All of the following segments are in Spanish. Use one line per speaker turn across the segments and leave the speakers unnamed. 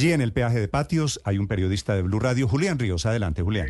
Allí en el peaje de patios hay un periodista de Blue Radio, Julián Ríos. Adelante, Julián.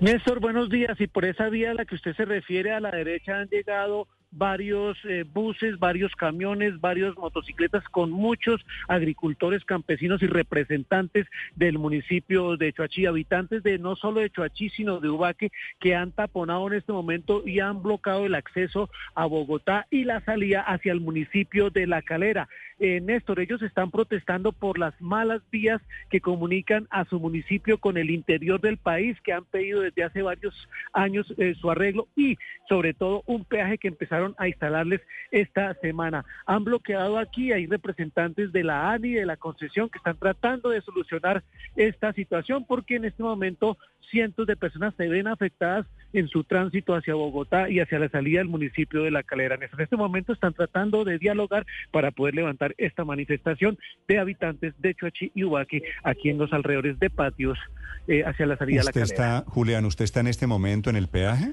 Néstor, buenos días. Y por esa vía a la que usted se refiere, a la derecha han llegado varios eh, buses, varios camiones, varios motocicletas con muchos agricultores, campesinos y representantes del municipio de Choachí, habitantes de no solo de Choachí, sino de Ubaque, que han taponado en este momento y han bloqueado el acceso a Bogotá y la salida hacia el municipio de La Calera. Eh, Néstor, ellos están protestando por las malas vías que comunican a su municipio con el interior del país, que han pedido desde hace varios años eh, su arreglo y sobre todo un peaje que empezaron a instalarles esta semana. Han bloqueado aquí, hay representantes de la ANI, de la concesión, que están tratando de solucionar esta situación porque en este momento cientos de personas se ven afectadas en su tránsito hacia Bogotá y hacia la salida del municipio de La Calera. En este momento están tratando de dialogar para poder levantar esta manifestación de habitantes de Choachí y Ubaque aquí en los alrededores de patios eh, hacia la salida de La Calera.
Está, Julián, ¿usted está en este momento en el peaje?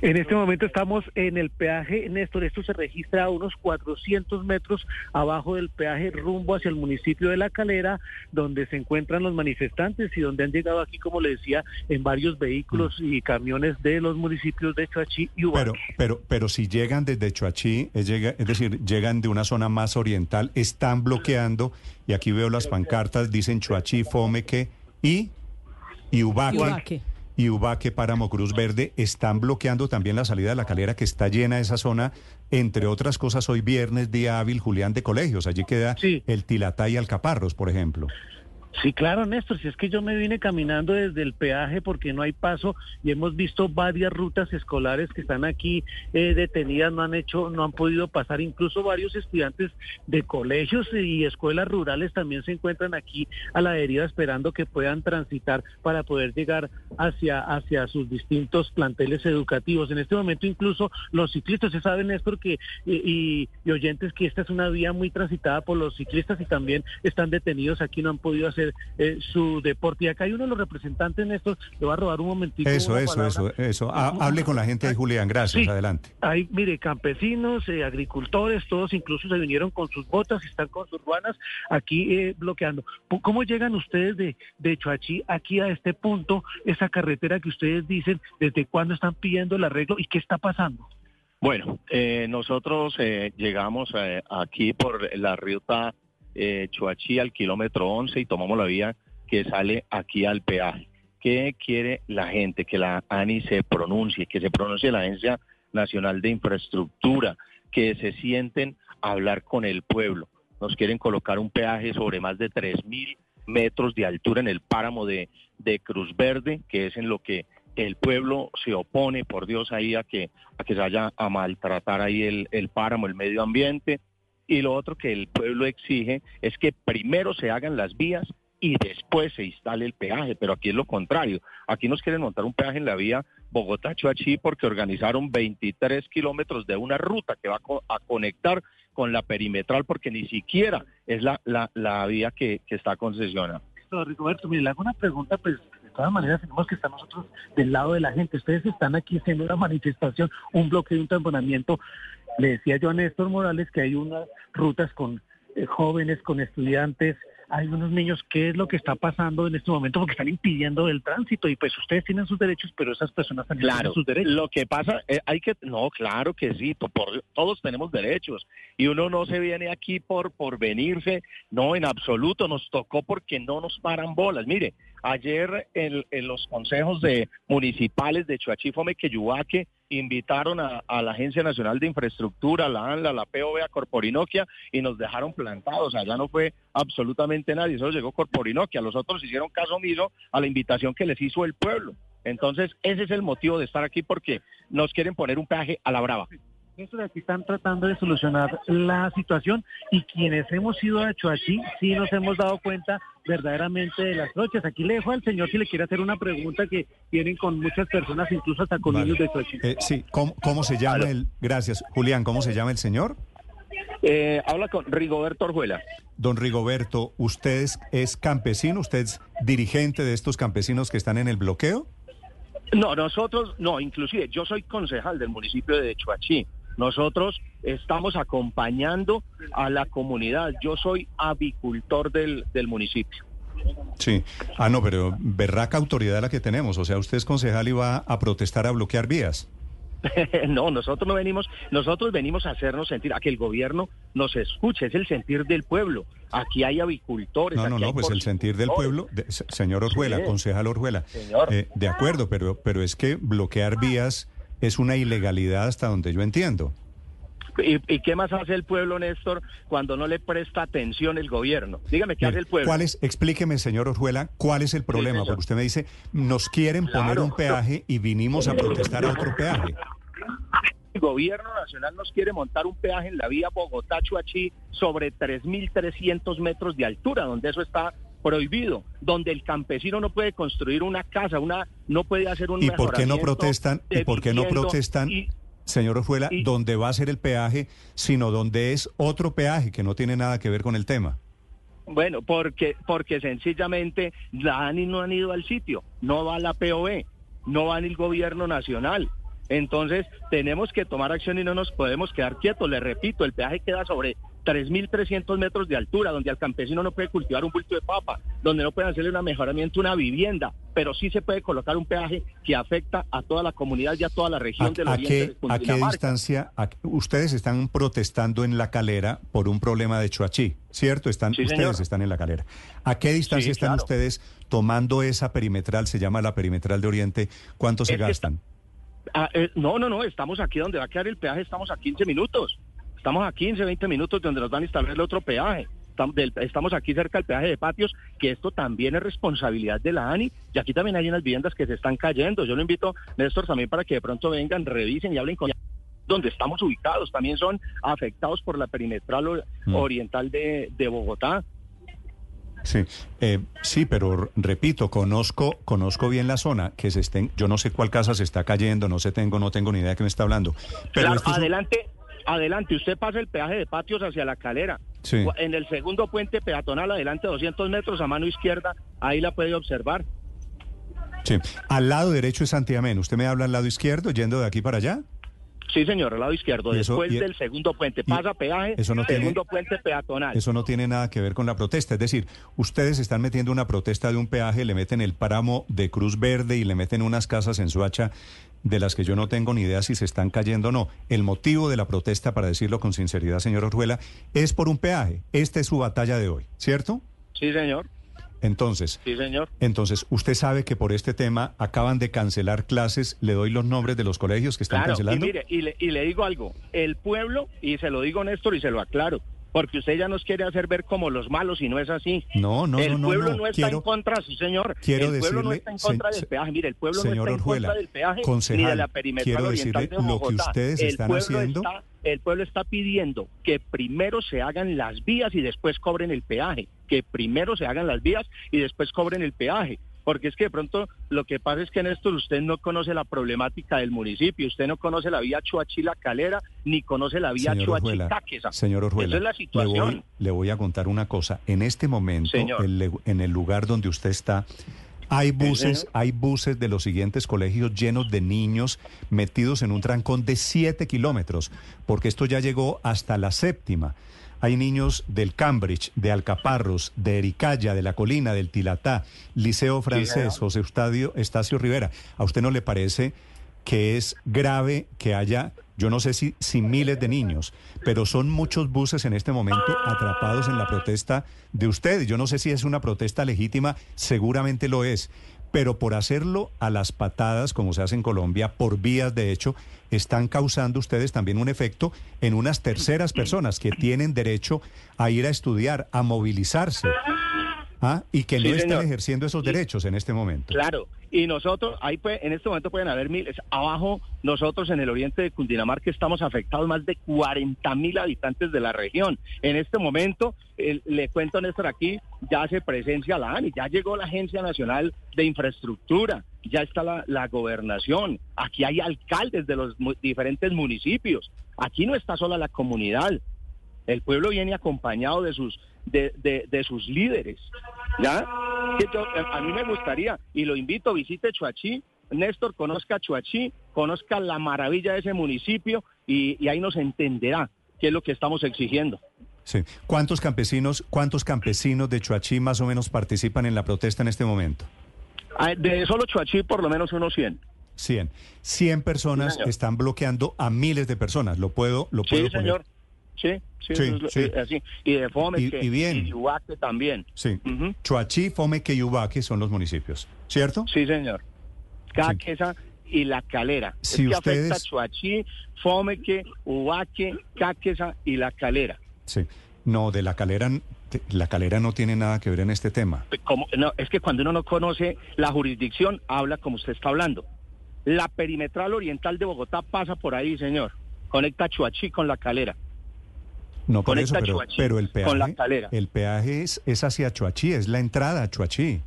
En este momento estamos en el peaje, Néstor, esto se registra a unos 400 metros abajo del peaje rumbo hacia el municipio de La Calera, donde se encuentran los manifestantes y donde han llegado aquí, como le decía, en varios vehículos mm. y camiones de los municipios de Choachí y Ubaque.
Pero, pero, pero si llegan desde Choachí, es, es decir, llegan de una zona más oriental, están bloqueando, y aquí veo las pancartas, dicen Choachí, Fomeque y, y Ubaque y Ubaque, Páramo, Cruz Verde, están bloqueando también la salida de la calera que está llena de esa zona. Entre otras cosas, hoy viernes, día hábil, Julián, de colegios. Allí queda el Tilatá y Alcaparros, por ejemplo.
Sí, claro, Néstor, si es que yo me vine caminando desde el peaje porque no hay paso y hemos visto varias rutas escolares que están aquí eh, detenidas, no han hecho, no han podido pasar, incluso varios estudiantes de colegios y escuelas rurales también se encuentran aquí a la deriva esperando que puedan transitar para poder llegar hacia, hacia sus distintos planteles educativos. En este momento incluso los ciclistas, se sabe, Néstor, que y, oyentes que esta es una vía muy transitada por los ciclistas y también están detenidos aquí, no han podido hacer eh, su deporte. Y acá hay uno de los representantes, Néstor, le va a robar un momentito.
Eso, eso, eso, eso. hable con la gente de Julián, gracias, adelante.
Hay, mire, campesinos, eh, agricultores, todos incluso se vinieron con sus botas, están con sus ruanas aquí eh, bloqueando. ¿Cómo llegan ustedes de, de Choachí aquí a este punto, esa carretera que ustedes dicen, desde cuándo están pidiendo el arreglo y qué está pasando?
Bueno, nosotros llegamos aquí por la ruta eh, Choachí al kilómetro 11 y tomamos la vía que sale aquí al peaje. ¿Qué quiere la gente? Que la ANI se pronuncie, que se pronuncie la Agencia Nacional de Infraestructura, que se sienten a hablar con el pueblo. Nos quieren colocar un peaje sobre más de 3.000 metros de altura en el páramo de, Cruz Verde, que es en lo que el pueblo se opone, por Dios, ahí a que, a que se vaya a maltratar ahí el, el páramo, el medio ambiente. Y lo otro que el pueblo exige es que primero se hagan las vías y después se instale el peaje, pero aquí es lo contrario. Aquí nos quieren montar un peaje en la vía Bogotá-Choachí porque organizaron 23 kilómetros de una ruta que va a conectar con la perimetral porque ni siquiera es la, la, vía que, está concesionada.
Roberto, mire, le hago una pregunta, pues de todas maneras tenemos que estar nosotros del lado de la gente. Ustedes están aquí haciendo una manifestación, un bloqueo, un tamponamiento le decía yo a Néstor Morales que hay unas rutas con eh, jóvenes, con estudiantes, hay unos niños, ¿qué es lo que está pasando en este momento? Porque están impidiendo el tránsito y pues ustedes tienen sus derechos, pero esas personas también tienen sus derechos.
Lo que pasa, eh, hay que, no, claro que sí, todos tenemos derechos y uno no se viene aquí por, por venirse, no, en absoluto, nos tocó porque no nos paran bolas. Mire, ayer en, los consejos de municipales de Chuachifome, Queyuaque, invitaron a, la Agencia Nacional de Infraestructura, la ANLA, la POV, a Corporinoquia y nos dejaron plantados. Allá no fue absolutamente nadie, solo llegó Corporinoquia. Los otros hicieron caso omiso a la invitación que les hizo el pueblo. Entonces, ese es el motivo de estar aquí porque nos quieren poner un peaje a la brava.
Eso de aquí están tratando de solucionar la situación y quienes hemos ido hecho allí sí nos hemos dado cuenta verdaderamente de las noches. Aquí le dejo al señor si le quiere hacer una pregunta que tienen con muchas personas, incluso hasta con niños de Sochi.
Eh, sí, ¿Cómo, se llama el...? Gracias. Julián, ¿cómo se llama el señor?
Eh, habla con Rigoberto Orjuela.
Don Rigoberto, ¿usted es, campesino? ¿Usted es dirigente de estos campesinos que están en el bloqueo?
No, nosotros, no, inclusive yo soy concejal del municipio de Chuachí Nosotros estamos acompañando a la comunidad. Yo soy avicultor del, del municipio.
Sí. Ah, no, pero berraca autoridad la que tenemos. O sea, usted es concejal y va a protestar a bloquear vías.
no, nosotros no venimos, nosotros venimos a hacernos sentir, a que el gobierno nos escuche, es el sentir del pueblo. Aquí hay avicultores.
No, no, no, pues el sentir del pueblo, señor Orjuela, concejal Orjuela. Eh, de acuerdo, pero, pero es que bloquear vías es una ilegalidad hasta donde yo entiendo.
¿Y, qué más hace el pueblo, Néstor, cuando no le presta atención el gobierno? Dígame, ¿qué hace el pueblo?
¿cuál es, explíqueme, señor Orjuela, cuál es el problema? Porque usted me dice, nos quieren poner un peaje y vinimos a protestar a otro peaje.
El gobierno nacional nos quiere montar un peaje en la vía Bogotá-Chuachi sobre 3.300 metros de altura, donde eso está prohibido, donde el campesino no puede construir una casa, una no puede hacer un
¿Y por qué no protestan? ¿Y por qué no protestan? señor Ojuela, donde va a ser el peaje, sino donde es otro peaje que no tiene nada que ver con el tema.
Bueno, porque, porque sencillamente la ANI no han ido al sitio, no va la POE, no va el gobierno nacional. Entonces tenemos que tomar acción y no nos podemos quedar quietos. Le repito, el peaje queda sobre 3.300 metros de altura, donde al campesino no puede cultivar un bulto de papa, donde no puede hacerle un mejoramiento una vivienda, pero sí se puede colocar un peaje que afecta a toda la comunidad y a toda la región del oriente
qué, ¿A qué distancia? ustedes están protestando en la calera por un problema de Chuachi, ¿cierto? Están, ustedes están en la calera. ¿A qué distancia están ustedes tomando esa perimetral? Se llama la perimetral de Oriente. ¿Cuánto se gastan?
Ah, eh, no, no, no, estamos aquí donde va a quedar el peaje, estamos a 15 minutos. Estamos a 15, 20 minutos donde nos van a instalar el otro peaje. Estamos aquí cerca del peaje de patios, que esto también es responsabilidad de la ANI, y aquí también hay unas viviendas que se están cayendo. Yo lo invito, Néstor, también para que de pronto vengan, revisen y hablen con donde estamos ubicados, también son afectados por la perimetral mm. oriental de, Bogotá.
Sí, eh, sí, pero repito, conozco, conozco bien la zona que se estén, yo no sé cuál casa se está cayendo, no sé tengo, no tengo ni idea de qué me está hablando.
Pero adelante, adelante, usted pasa el peaje de patios hacia la calera. En el segundo puente peatonal, adelante 200 metros a mano izquierda, ahí la puede observar.
Sí. Al lado derecho es Santiamén. ¿Usted me habla al lado izquierdo, yendo de aquí para allá?
Sí, señor, al lado izquierdo, después del segundo puente. Pasa peaje, eso no segundo puente peatonal.
Eso no tiene nada que ver con la protesta. Es decir, ustedes están metiendo una protesta de un peaje, le meten el páramo de Cruz Verde y le meten unas casas en Suacha de las que yo no tengo ni idea si se están cayendo o no. El motivo de la protesta, para decirlo con sinceridad, señor Orjuela, es por un peaje. Esta es su batalla de hoy, ¿cierto?
Sí, señor.
Entonces,
sí, señor.
Entonces, usted sabe que por este tema acaban de cancelar clases. Le doy los nombres de los colegios que están cancelando.
Y mire, y le, y le digo algo. El pueblo, y se lo digo Néstor y se lo aclaro, porque usted ya nos quiere hacer ver como los malos y no es así.
No, no,
el
no,
pueblo
no,
está en contra, sí señor.
Quiero
el
pueblo
no está en contra del peaje. Mire, el pueblo no está en contra del peaje ni de la perimetral oriental de Bogotá.
Lo que ustedes
el
están haciendo.
Está, el pueblo está pidiendo que primero se hagan las vías y después cobren el peaje. Que primero se hagan las vías y después cobren el peaje porque es que de pronto lo que pasa es que Néstor, usted no conoce la problemática del municipio, usted no conoce la vía Chuachila Calera, ni conoce la vía Chuachi
Señor Orjuela,
Esa es la situación.
Le voy, a contar una cosa. En este momento, en el lugar donde usted está, hay buses, hay buses de los siguientes colegios llenos de niños metidos en un trancón de siete kilómetros, porque esto ya llegó hasta la séptima. Hay niños del Cambridge, de Alcaparros, de Ericaya, de La Colina, del Tilatá, Liceo Francés, José Eustadio, Estacio Rivera. ¿A usted no le parece que es grave que haya, yo no sé si, si miles de niños, pero son muchos buses en este momento atrapados en la protesta de usted? Yo no sé si es una protesta legítima, seguramente lo es pero por hacerlo a las patadas, como se hace en Colombia, por vías de hecho, están causando ustedes también un efecto en unas terceras personas que tienen derecho a ir a estudiar, a movilizarse. ¿Ah? y que no están ejerciendo esos derechos en este momento.
Claro, y nosotros, ahí en este momento pueden haber miles. Abajo, nosotros en el oriente de Cundinamarca estamos afectados más de 40 mil habitantes de la región. En este momento, le cuento, Néstor, aquí ya hace presencia la ANI, ya llegó la Agencia Nacional de Infraestructura, ya está la, la gobernación, aquí hay alcaldes de los diferentes municipios, aquí no está sola la comunidad, el pueblo viene acompañado de sus, de, de, sus líderes. ¿ya? A mí me gustaría, y lo invito, visite Chuachi, Néstor conozca Chuachi, conozca la maravilla de ese municipio y, y ahí nos entenderá qué es lo que estamos exigiendo.
Sí. ¿Cuántos campesinos, cuántos campesinos de Chuachí más o menos participan en la protesta en este momento?
Ah, De solo Chuachí, por lo menos unos 100.
100. 100 personas están bloqueando a miles de personas. Lo puedo, lo puedo
Sí,
poner.
señor. Sí, sí,
Sí,
es eh, así. Y de Fome,
Y- y bien.
y de Ubaque también.
Sí.
Ujú.
Chuachí, Fomeque y Ubaque son los municipios, ¿cierto?
Sí, señor. Caquesa y La Calera.
Si
es que
ustedes-
afecta Chuachí, Fomeque, Ubaque, Caquesa y La Calera.
Sí. No, de la calera, la calera no tiene nada que ver en este tema.
Como, no, es que cuando uno no conoce la jurisdicción, habla como usted está hablando. La perimetral oriental de Bogotá pasa por ahí, señor. Conecta Chuachí con La Calera.
No por eso, pero, pero el peaje,
con La Calera.
el peaje es, es hacia Chuachí, es la entrada a Chuachí.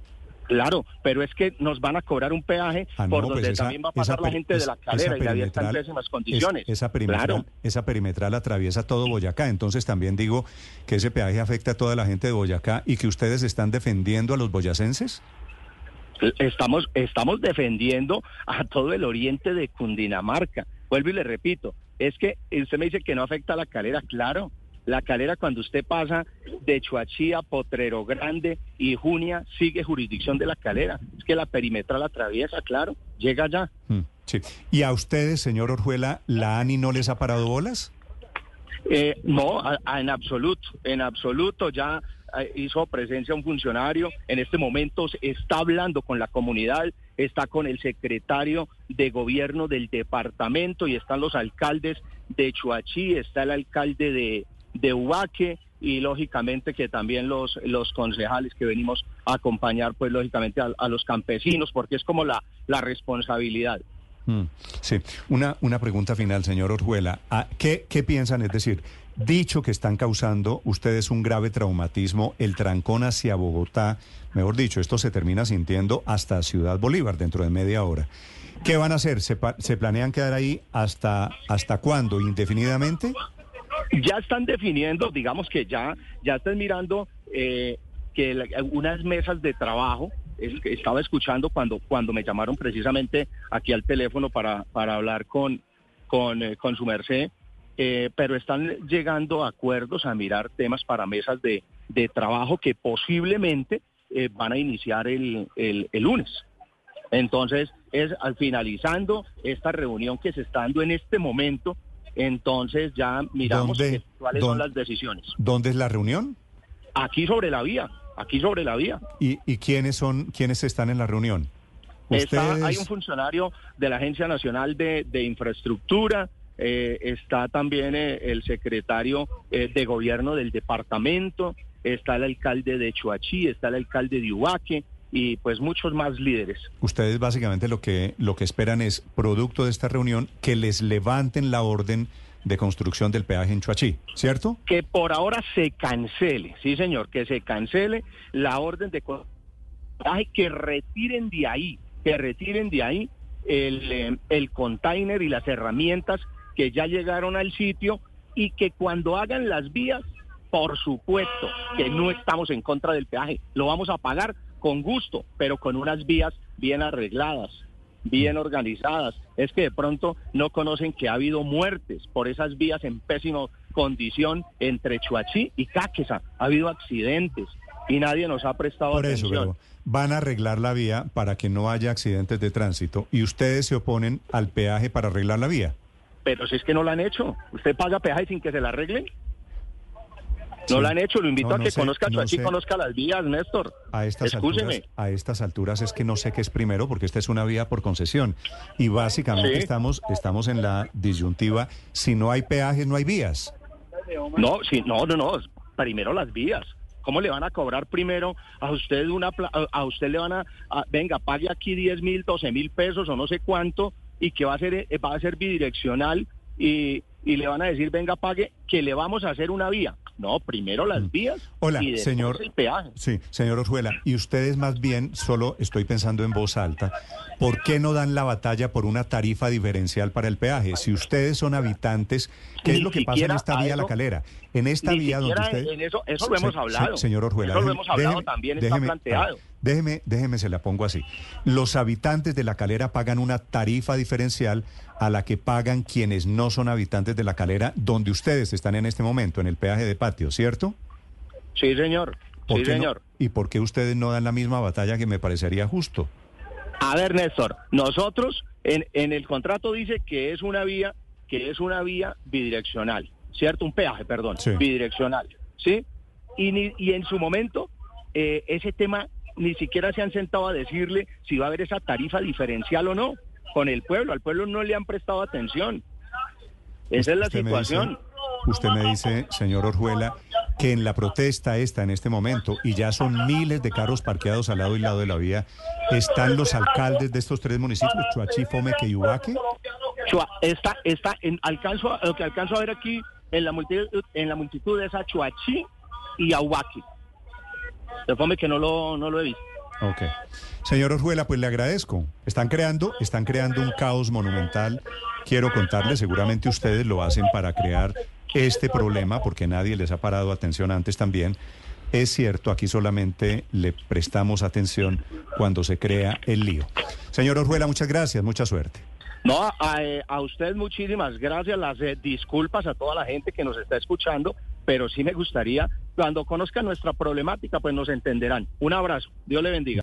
Claro, pero es que nos van a cobrar un peaje
Ah,
por
pues
donde
esa-
también va a
esa
pasar la gente de La Calera y vía está en pésimas
es-
condiciones.
esa, perimetral,
Claro.
esa perimetral atraviesa todo Boyacá, entonces también digo que ese peaje afecta a toda la gente de Boyacá y que ustedes están defendiendo a los boyacenses.
Estamos, estamos defendiendo a todo el oriente de Cundinamarca. Vuelvo y le repito, es que usted me dice que no afecta a la calera, claro. La calera cuando usted pasa de Chuachí a Potrero Grande y Junia sigue jurisdicción de la calera. Es que la perimetral atraviesa, claro, llega allá.
Mm, sí. ¿Y a ustedes, señor Orjuela, la ANI no les ha parado bolas?
Eh, no, a- a- en absoluto, en absoluto. Ya eh, hizo presencia un funcionario. En este momento está hablando con la comunidad, está con el secretario de gobierno del departamento y están los alcaldes de Chuachí, está el alcalde de, de Ubaque y lógicamente que también los, los concejales que venimos a acompañar, pues lógicamente a, los campesinos, porque es como la, la responsabilidad.
Mm, Sí, una, una pregunta final, señor Orjuela. Ah, ¿Qué, ¿Qué piensan? Es decir, dicho que están causando ustedes un grave traumatismo, el trancón hacia Bogotá, mejor dicho, esto se termina sintiendo hasta Ciudad Bolívar dentro de media hora. ¿Qué van a hacer? ¿Se, pa- se planean quedar ahí hasta, hasta cuándo? ¿Indefinidamente?
Ya están definiendo, digamos que ya, ya están mirando eh, que la- unas mesas de trabajo, estaba escuchando cuando, cuando me llamaron precisamente aquí al teléfono para, para hablar con, con, eh, con su merced, eh, pero están llegando a acuerdos a mirar temas para mesas de, de trabajo que posiblemente van a iniciar el, el, el lunes. Entonces, es al finalizando esta reunión que se está dando en este momento, entonces ya miramos cuáles son las decisiones.
¿Dónde es la reunión?
Aquí sobre la vía, aquí sobre la vía.
¿Y, y quiénes son, quiénes están en la reunión?
Está, hay un funcionario de la Agencia Nacional de, de Infraestructura, eh, está también eh, el secretario eh, de Gobierno del departamento, está el alcalde de Chuachí, está el alcalde de Ubaque y pues muchos más líderes.
Ustedes básicamente lo que, lo que esperan es, producto de esta reunión, que les levanten la orden de construcción del peaje en Chuachí, ¿cierto?
que por ahora se cancele, sí señor, que se cancele la orden de Ay, que retiren de ahí, que retiren de ahí el, eh, el container y las herramientas que ya llegaron al sitio y que cuando hagan las vías, por supuesto que no estamos en contra del peaje, lo vamos a pagar con gusto, pero con unas vías bien arregladas, bien organizadas. Es que de pronto no conocen que ha habido muertes por esas vías en pésima condición entre Chuachí y Cáqueza. Ha habido accidentes y nadie nos ha prestado
Por eso,
atención.
pero van a arreglar la vía para que no haya accidentes de tránsito y ustedes se oponen al peaje para arreglar la vía.
Pero si es que no lo han hecho. ¿Usted paga peaje sin que se la arreglen? No
Sí.
lo han hecho. Lo invito
No,
a que
sé,
conozca
no
Chuachí,
sé.
conozca las vías, Néstor.
A estas, alturas, a estas alturas es que no sé qué es primero, porque esta es una vía por concesión. Y básicamente
Sí.
estamos, estamos en la disyuntiva, si no hay peajes, no hay vías.
No, sí, no, no, no. Primero las vías. ¿Cómo le van a cobrar primero a usted una a usted le van a, a- venga pague aquí 10 mil, 12 mil pesos o no sé cuánto y que va a ser eh, va a ser bidireccional y, y le van a decir venga pague que le vamos a hacer una vía. No, primero las vías
Mm. Hola,
y después
señor.
el peaje.
Sí, señor Orjuela, y ustedes más bien, solo estoy pensando en voz alta, ¿por qué no dan la batalla por una tarifa diferencial para el peaje? Si ustedes son habitantes, ¿qué
Ni
es lo que pasa en esta vía La
eso-
Calera? En esta vía donde usted...
en eso- eso lo hemos hablado.
se- señor Orjuela,
Eso lo hemos hablado
déjeme-
también, está
déjeme-
planteado.
Déjeme, déjeme, se la pongo así. Los habitantes de la calera pagan una tarifa diferencial a la que pagan quienes no son habitantes de la calera, donde ustedes están en este momento, en el peaje de patio, ¿cierto?
Sí, señor.
¿Por
Sí,
no?
señor.
¿Y por qué ustedes no dan la misma batalla que me parecería justo?
A ver, Néstor, nosotros en, en el contrato dice que es una vía, que es una vía bidireccional, ¿cierto? Un peaje, perdón,
Sí.
bidireccional, ¿sí? Y, y en su momento eh, ese tema ni siquiera se han sentado a decirle si va a haber esa tarifa diferencial o no con el pueblo. Al pueblo no le han prestado atención. Esa es la
Usted me
situación.
dice- usted me dice, señor Orjuela, que en la protesta esta en este momento, y ya son miles de carros parqueados al lado y lado de la vía, están los alcaldes de estos tres municipios, Chuachi, Fomeque y Ubaque.
Chua- está, está en, alcanzo, lo que alcanzo a ver aquí en la multitud, en la multitud es a Chuachi y a Déjame que no lo, no lo he visto.
Ok. Señor Orjuela, pues le agradezco. Están creando, están creando un caos monumental. Quiero contarles, seguramente ustedes lo hacen para crear este problema, porque nadie les ha parado atención antes también. Es cierto, aquí solamente le prestamos atención cuando se crea el lío. Señor Orjuela, muchas gracias, mucha suerte.
No, a, a- a usted muchísimas gracias, las eh, disculpas a toda la gente que nos está escuchando, pero sí me gustaría, cuando conozcan nuestra problemática, pues nos entenderán. Un abrazo, Dios le bendiga.